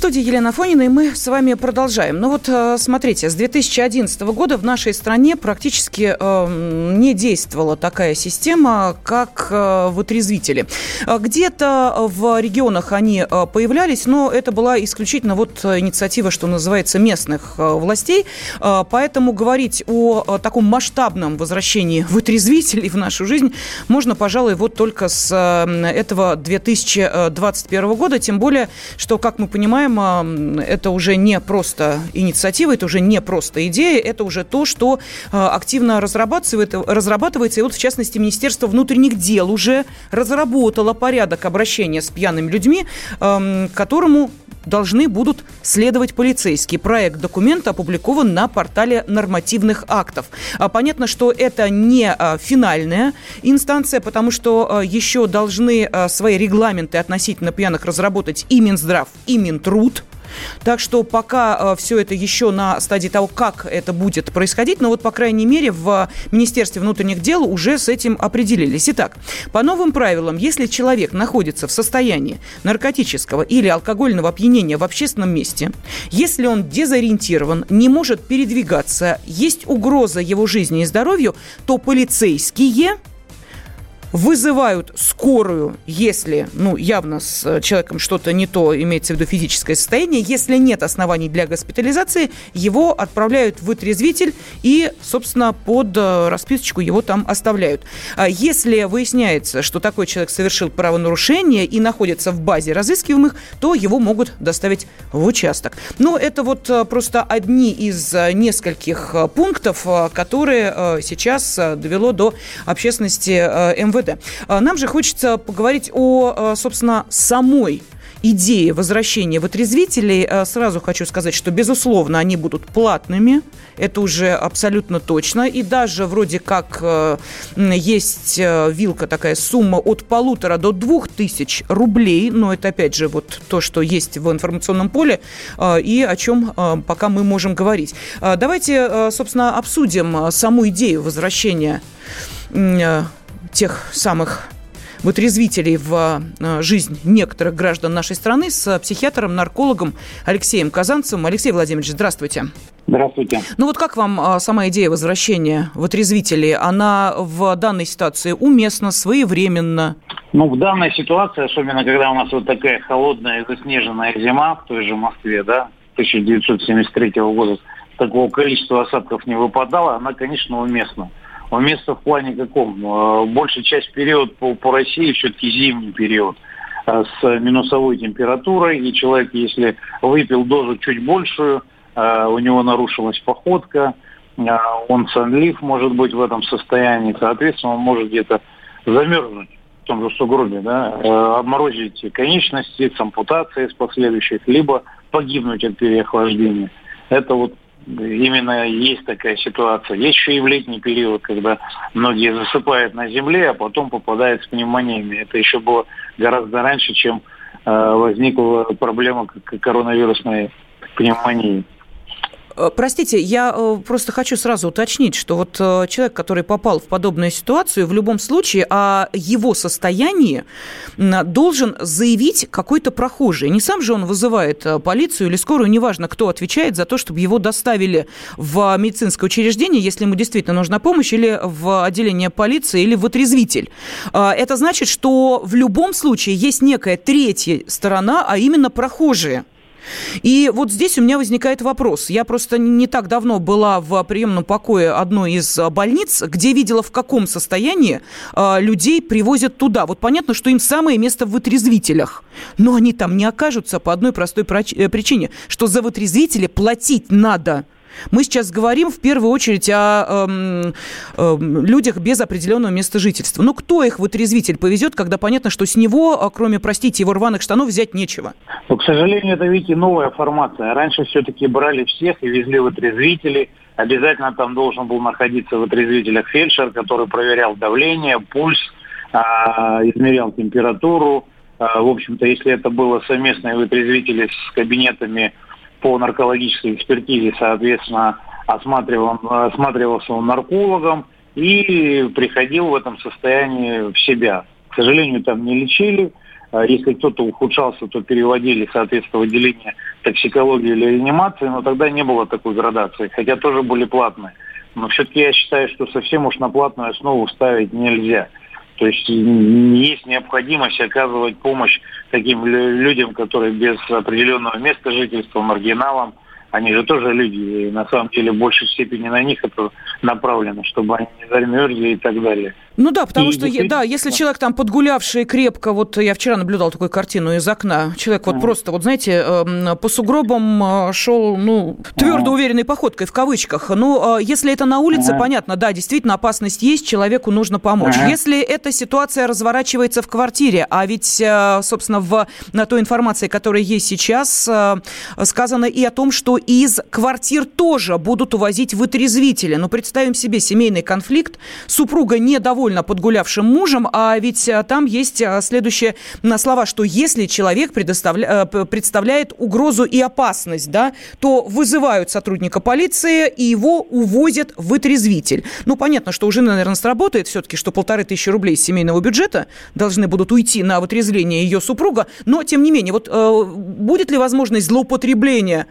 Студии Елена Фонина, и мы с вами продолжаем. Ну вот, э, смотрите, с 2011 года в нашей стране практически э, не действовала такая система, как э, вытрезвители. Где-то в регионах они э, появлялись, но это была исключительно вот инициатива, что называется, местных э, властей. Э, поэтому говорить о, таком масштабном возвращении вытрезвителей в нашу жизнь можно, пожалуй, вот только с э, этого 2021 года. Тем более, что, как мы понимаем, это уже не просто инициатива, это уже не просто идея, это уже то, что активно разрабатывается, разрабатывается. И вот, в частности, Министерство внутренних дел уже разработало порядок обращения с пьяными людьми, которому должны будут следовать полицейские. Проект документа опубликован на портале нормативных актов. А, Понятно, что это не а, финальная инстанция, потому что а, еще должны свои регламенты относительно пьяных разработать и Минздрав, и Минтруд. Так что пока э, все это еще на стадии того, как это будет происходить, но вот, по крайней мере, в Министерстве внутренних дел уже с этим определились. Итак, по новым правилам, если человек находится в состоянии наркотического или алкогольного опьянения в общественном месте, если он дезориентирован, не может передвигаться, есть угроза его жизни и здоровью, то полицейские вызывают скорую, если, ну, явно с э, человеком что-то не то, имеется в виду физическое состояние. Если нет оснований для госпитализации, его отправляют в вытрезвитель и, собственно, под э, расписочку его там оставляют. А Если выясняется, что такой человек совершил правонарушение и находится в базе разыскиваемых, то его могут доставить в участок. Но это вот э, просто одни из нескольких пунктов, которые сейчас довело до общественности МВД. МВД. А, нам же хочется поговорить о, а, собственно, самой идеи возвращения вытрезвителей, а, сразу хочу сказать, что, безусловно, они будут платными, это уже абсолютно точно, и даже вроде как есть вилка такая сумма от полутора до двух тысяч рублей, но это, опять же, вот то, что есть в информационном поле, и о чем пока мы можем говорить. Давайте, собственно, обсудим саму идею возвращения тех самых вытрезвителей в э, жизнь некоторых граждан нашей страны с психиатром, наркологом Алексеем Казанцевым. Алексей Владимирович, здравствуйте. Здравствуйте. Ну вот как вам э, сама идея возвращения вытрезвителей? Она в данной ситуации уместна, своевременно? Ну, в данной ситуации, особенно когда у нас вот такая холодная заснеженная зима в той же Москве, да, 1973 года, такого количества осадков не выпадало, она, конечно, уместна. Уместно в плане каком? Э, большая часть период по, по России все-таки зимний период э, с минусовой температурой, и человек, если выпил дозу чуть большую, э, у него нарушилась походка, он сонлив может быть в этом состоянии, соответственно, он может где-то замерзнуть в том же сугробе, да, обморозить конечности с ампутацией с последующих, либо погибнуть от переохлаждения. Это вот именно есть такая ситуация. Есть еще и в летний период, когда многие засыпают на земле, а потом попадают с пневмониями. Это еще было гораздо раньше, чем э, возникла проблема коронавирусной пневмонии. Э, простите, я э, просто хочу сразу уточнить, что вот э, человек, который попал в подобную ситуацию, в любом случае о его состоянии должен заявить какой-то прохожий. Не сам же он вызывает полицию или скорую, неважно, кто отвечает за то, чтобы его доставили в медицинское учреждение, если ему действительно нужна помощь, или в отделение полиции, или в отрезвитель. Это значит, что в любом случае есть некая третья сторона, а именно прохожие. И вот здесь у меня возникает вопрос. Я просто не так давно была в приемном покое одной из а, больниц, где видела, в каком состоянии э, людей привозят туда. Вот понятно, что им самое место в вытрезвителях. Но они там не окажутся по одной простой э, причине, что за вытрезвители платить надо – мы сейчас говорим в первую очередь о э, э, людях без определенного места жительства. Ну, кто их вытрезвитель повезет, когда понятно, что с него, а, кроме, простите, его рваных штанов, взять нечего? Ну, к сожалению, это, видите, новая формация. Раньше все-таки брали всех и везли вытрезвители, Обязательно там должен был находиться в отрезвителях фельдшер, который проверял давление, пульс, а, измерял температуру. А, в общем-то, если это было совместное вытрезвители с кабинетами по наркологической экспертизе, соответственно, осматривался он наркологом и приходил в этом состоянии в себя. К сожалению, там не лечили. А если кто-то ухудшался, то переводили, соответственно, в отделение токсикологии или реанимации, но тогда не было такой градации, хотя тоже были платные. Но все-таки я считаю, что совсем уж на платную основу ставить нельзя. То есть есть необходимость оказывать помощь таким людям, которые без определенного места жительства, маргиналам, они же тоже люди, и на самом деле в большей степени на них это направлено, чтобы они не замерзли и так далее. Ну да, потому и что, да, если человек там подгулявший крепко, вот я вчера наблюдал такую картину из окна, человек вот а. просто, вот знаете, эм, по сугробам э, шел, ну, твердо уверенной походкой, в кавычках. Ну, э, если это на улице, а. понятно, да, действительно опасность есть, человеку нужно помочь. А. Если эта ситуация разворачивается в квартире, а ведь, э, собственно, в, на той информации, которая есть сейчас, сказано и о том, что из квартир тоже будут увозить вытрезвители. Но представим себе семейный конфликт, супруга недовольна довольно подгулявшим мужем, а ведь э, там есть э, следующие слова, что если человек предоставля... Э, представляет угрозу и опасность, да, то вызывают сотрудника полиции и его увозят в вытрезвитель. Ну, понятно, что уже, наверное, сработает все-таки, что полторы тысячи рублей из семейного бюджета должны будут уйти на вытрезвление ее супруга, но, тем не менее, вот будет ли возможность злоупотребления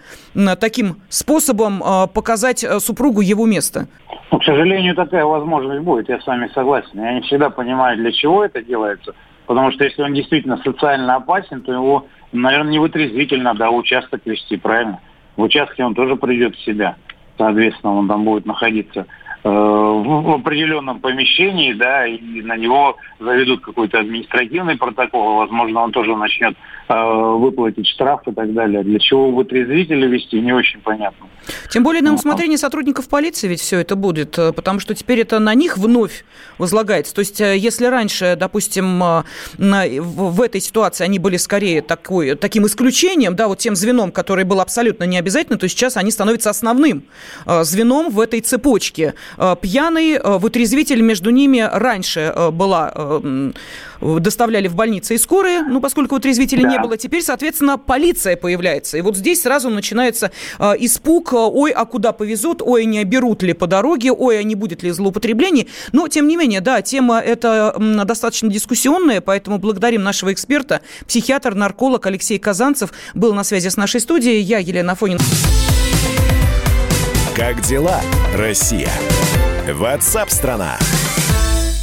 таким способом показать супругу его место? Ну, к сожалению, такая возможность будет, я с вами согласен. Я не всегда понимаю, для чего это делается. Потому что если он действительно социально опасен, то его, наверное, не вытрезвитель надо, а участок вести, правильно? В участке он тоже придет в себя. Соответственно, он там будет находиться э, в определенном помещении, да, и на него заведут какой-то административный протокол, возможно, он тоже начнет выплатить штраф и так далее. Для чего вытрезвители вести, не очень понятно. Тем более на усмотрение сотрудников полиции ведь все это будет, э, потому что теперь это на них вновь возлагается. То есть, э, если раньше, допустим, э, в этой ситуации они были скорее такой, таким исключением, да, вот тем звеном, который был абсолютно не обязательно, то сейчас они становятся основным звеном в этой цепочке. Пьяный вытрезвитель между ними раньше была доставляли в больницы и скорые, ну, поскольку вытрезвителя да. не было. Теперь, соответственно, полиция появляется. И вот здесь сразу начинается э, испуг, ой, а куда повезут, ой, не берут ли по дороге, ой, а не будет ли злоупотреблений. Но, тем не менее, да, тема эта достаточно дискуссионная, поэтому благодарим нашего эксперта, психиатр, нарколог Алексей Казанцев был на связи с нашей студией. Я Елена Фонина. Как дела, Россия? Ватсап-страна! страна